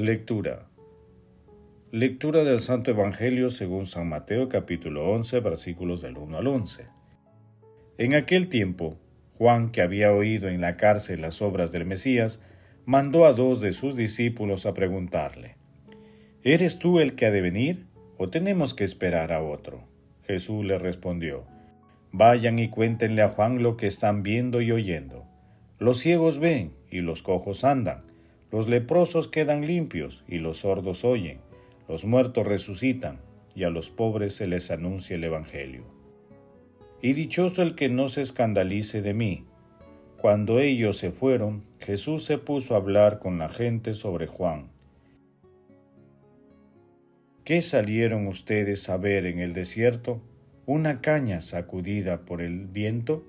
Lectura. Lectura del Santo Evangelio según San Mateo capítulo 11 versículos del 1 al 11. En aquel tiempo, Juan, que había oído en la cárcel las obras del Mesías, mandó a dos de sus discípulos a preguntarle, ¿Eres tú el que ha de venir o tenemos que esperar a otro? Jesús le respondió, Vayan y cuéntenle a Juan lo que están viendo y oyendo. Los ciegos ven y los cojos andan los leprosos quedan limpios y los sordos oyen, los muertos resucitan y a los pobres se les anuncia el Evangelio. Y dichoso el que no se escandalice de mí. Cuando ellos se fueron, Jesús se puso a hablar con la gente sobre Juan. ¿Qué salieron ustedes a ver en el desierto? ¿Una caña sacudida por el viento?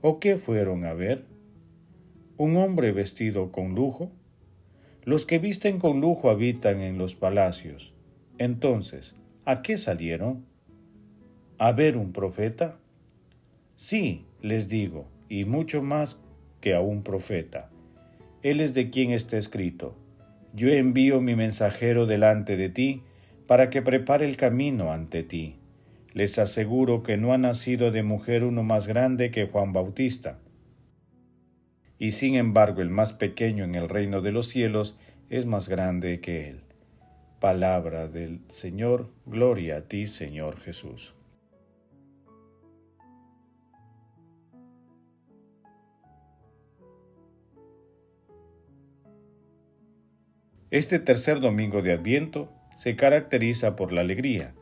¿O qué fueron a ver? ¿Un hombre vestido con lujo? Los que visten con lujo habitan en los palacios. Entonces, ¿a qué salieron? ¿A ver un profeta? Sí, les digo, y mucho más que a un profeta. Él es de quien está escrito. Yo envío mi mensajero delante de ti para que prepare el camino ante ti. Les aseguro que no ha nacido de mujer uno más grande que Juan Bautista y sin embargo el más pequeño en el reino de los cielos es más grande que él. Palabra del Señor, gloria a ti Señor Jesús. Este tercer domingo de Adviento se caracteriza por la alegría,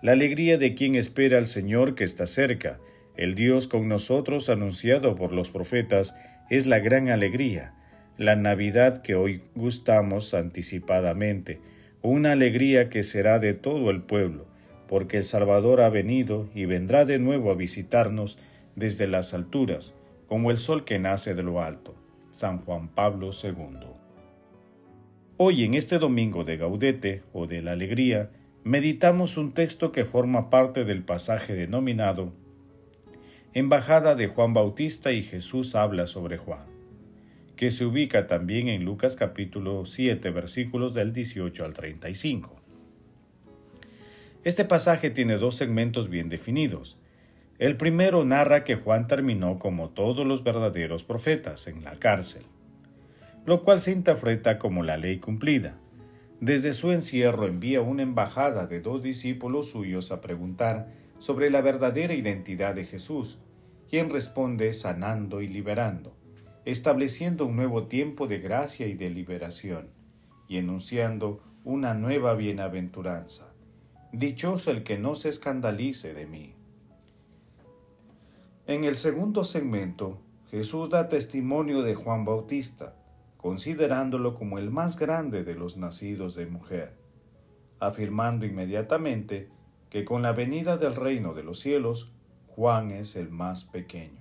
la alegría de quien espera al Señor que está cerca, el Dios con nosotros anunciado por los profetas es la gran alegría, la Navidad que hoy gustamos anticipadamente, una alegría que será de todo el pueblo, porque el Salvador ha venido y vendrá de nuevo a visitarnos desde las alturas, como el sol que nace de lo alto. San Juan Pablo II. Hoy en este domingo de Gaudete o de la Alegría, meditamos un texto que forma parte del pasaje denominado embajada de Juan Bautista y Jesús habla sobre Juan, que se ubica también en Lucas capítulo 7 versículos del 18 al 35. Este pasaje tiene dos segmentos bien definidos. El primero narra que Juan terminó como todos los verdaderos profetas en la cárcel, lo cual se interpreta como la ley cumplida. Desde su encierro envía una embajada de dos discípulos suyos a preguntar sobre la verdadera identidad de Jesús, quien responde sanando y liberando, estableciendo un nuevo tiempo de gracia y de liberación, y enunciando una nueva bienaventuranza. Dichoso el que no se escandalice de mí. En el segundo segmento, Jesús da testimonio de Juan Bautista, considerándolo como el más grande de los nacidos de mujer, afirmando inmediatamente que con la venida del reino de los cielos, Juan es el más pequeño.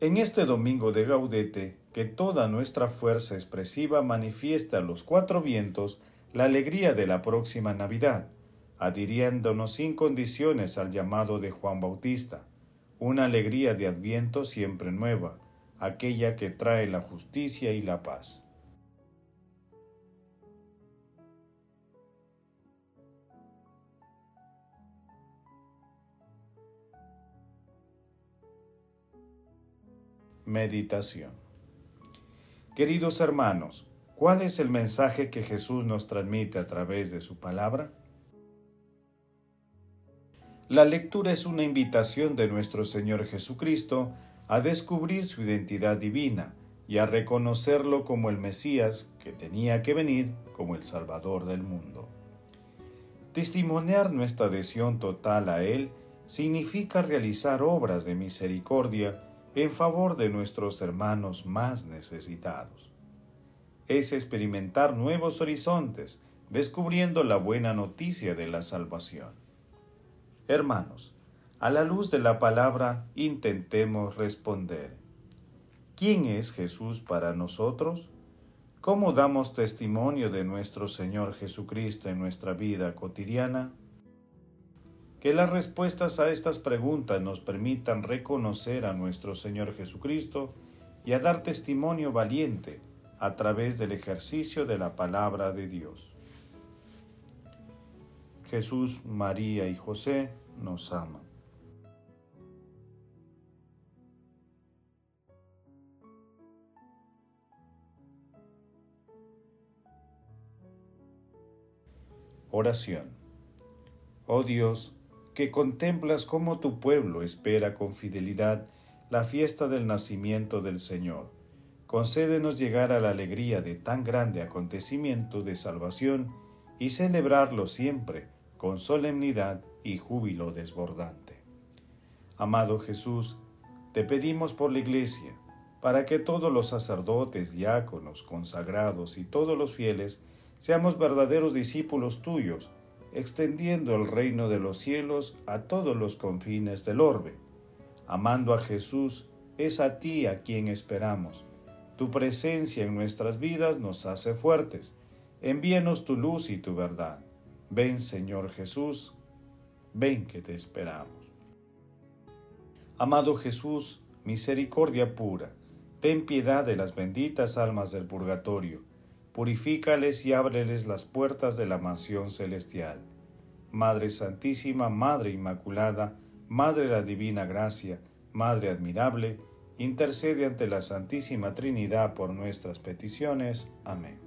En este domingo de Gaudete, que toda nuestra fuerza expresiva manifiesta a los cuatro vientos la alegría de la próxima Navidad, adhiriéndonos sin condiciones al llamado de Juan Bautista, una alegría de adviento siempre nueva, aquella que trae la justicia y la paz. Meditación Queridos hermanos, ¿cuál es el mensaje que Jesús nos transmite a través de su palabra? La lectura es una invitación de nuestro Señor Jesucristo a descubrir su identidad divina y a reconocerlo como el Mesías que tenía que venir como el Salvador del mundo. Testimoniar nuestra adhesión total a Él significa realizar obras de misericordia en favor de nuestros hermanos más necesitados. es experimentar nuevos horizontes, descubriendo la buena noticia de la salvación. Hermanos, a la luz de la palabra intentemos responder. ¿Quién es Jesús para nosotros? ¿Cómo damos testimonio de nuestro Señor Jesucristo en nuestra vida cotidiana? Que las respuestas a estas preguntas nos permitan reconocer a nuestro Señor Jesucristo y a dar testimonio valiente a través del ejercicio de la palabra de Dios. Jesús, María y José nos aman. Oración. Oh Dios, que contemplas cómo tu pueblo espera con fidelidad la fiesta del nacimiento del Señor. Concédenos llegar a la alegría de tan grande acontecimiento de salvación y celebrarlo siempre con solemnidad y júbilo desbordante. Amado Jesús, te pedimos por la Iglesia, para que todos los sacerdotes, diáconos, consagrados y todos los fieles seamos verdaderos discípulos tuyos, extendiendo el reino de los cielos a todos los confines del orbe. Amando a Jesús, es a ti a quien esperamos. Tu presencia en nuestras vidas nos hace fuertes. Envíanos tu luz y tu verdad. Ven, Señor Jesús, ven que te esperamos. Amado Jesús, misericordia pura, ten piedad de las benditas almas del purgatorio purifícales y ábreles las puertas de la mansión celestial. Madre Santísima, Madre Inmaculada, Madre de la Divina Gracia, Madre admirable, intercede ante la Santísima Trinidad por nuestras peticiones. Amén.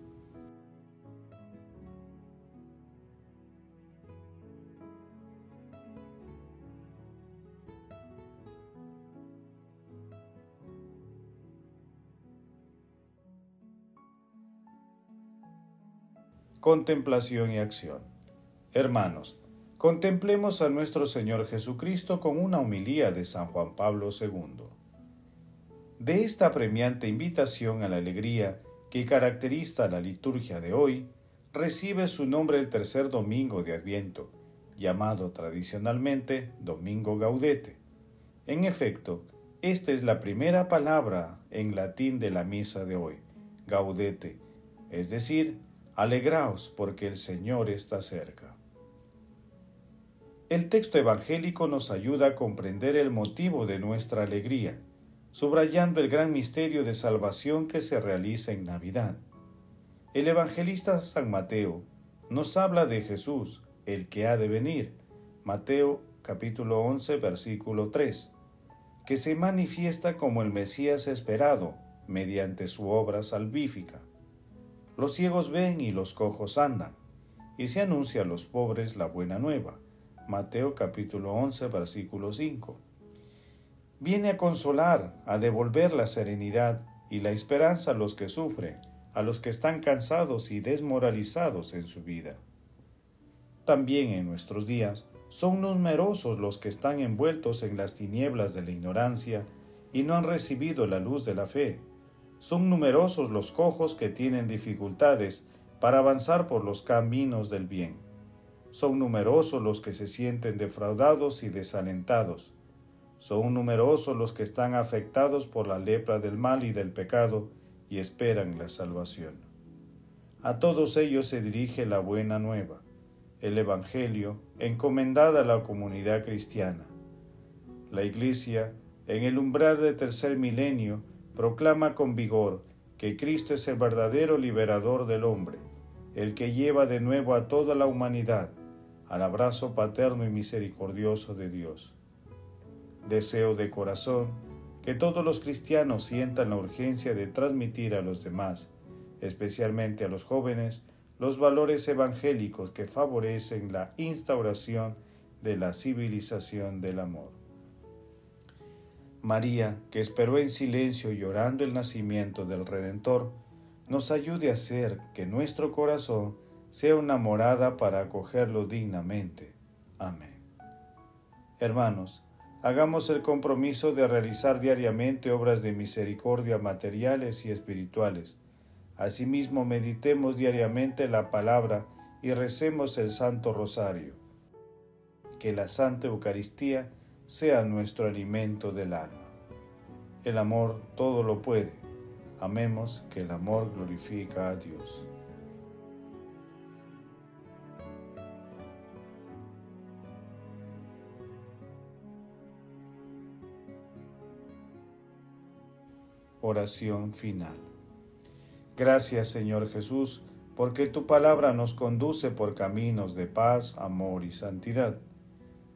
Contemplación y acción. Hermanos, contemplemos a nuestro Señor Jesucristo con una humilía de San Juan Pablo II. De esta premiante invitación a la alegría que caracteriza la liturgia de hoy, recibe su nombre el tercer domingo de Adviento, llamado tradicionalmente Domingo Gaudete. En efecto, esta es la primera palabra en latín de la misa de hoy, gaudete, es decir, Alegraos porque el Señor está cerca. El texto evangélico nos ayuda a comprender el motivo de nuestra alegría, subrayando el gran misterio de salvación que se realiza en Navidad. El evangelista San Mateo nos habla de Jesús, el que ha de venir, Mateo capítulo 11 versículo 3, que se manifiesta como el Mesías esperado mediante su obra salvífica. Los ciegos ven y los cojos andan, y se anuncia a los pobres la buena nueva. Mateo capítulo 11, versículo 5. Viene a consolar, a devolver la serenidad y la esperanza a los que sufren, a los que están cansados y desmoralizados en su vida. También en nuestros días son numerosos los que están envueltos en las tinieblas de la ignorancia y no han recibido la luz de la fe, son numerosos los cojos que tienen dificultades para avanzar por los caminos del bien. Son numerosos los que se sienten defraudados y desalentados. Son numerosos los que están afectados por la lepra del mal y del pecado y esperan la salvación. A todos ellos se dirige la buena nueva, el Evangelio encomendada a la comunidad cristiana. La Iglesia, en el umbral del tercer milenio, proclama con vigor que Cristo es el verdadero liberador del hombre, el que lleva de nuevo a toda la humanidad al abrazo paterno y misericordioso de Dios. Deseo de corazón que todos los cristianos sientan la urgencia de transmitir a los demás, especialmente a los jóvenes, los valores evangélicos que favorecen la instauración de la civilización del amor. María, que esperó en silencio llorando el nacimiento del Redentor, nos ayude a hacer que nuestro corazón sea una morada para acogerlo dignamente. Amén. Hermanos, hagamos el compromiso de realizar diariamente obras de misericordia materiales y espirituales, Asimismo, meditemos diariamente la palabra y recemos el Santo Rosario. Que la Santa Eucaristía sea nuestro alimento del alma. El amor todo lo puede. Amemos que el amor glorifica a Dios. Oración final. Gracias Señor Jesús, porque tu palabra nos conduce por caminos de paz, amor y santidad.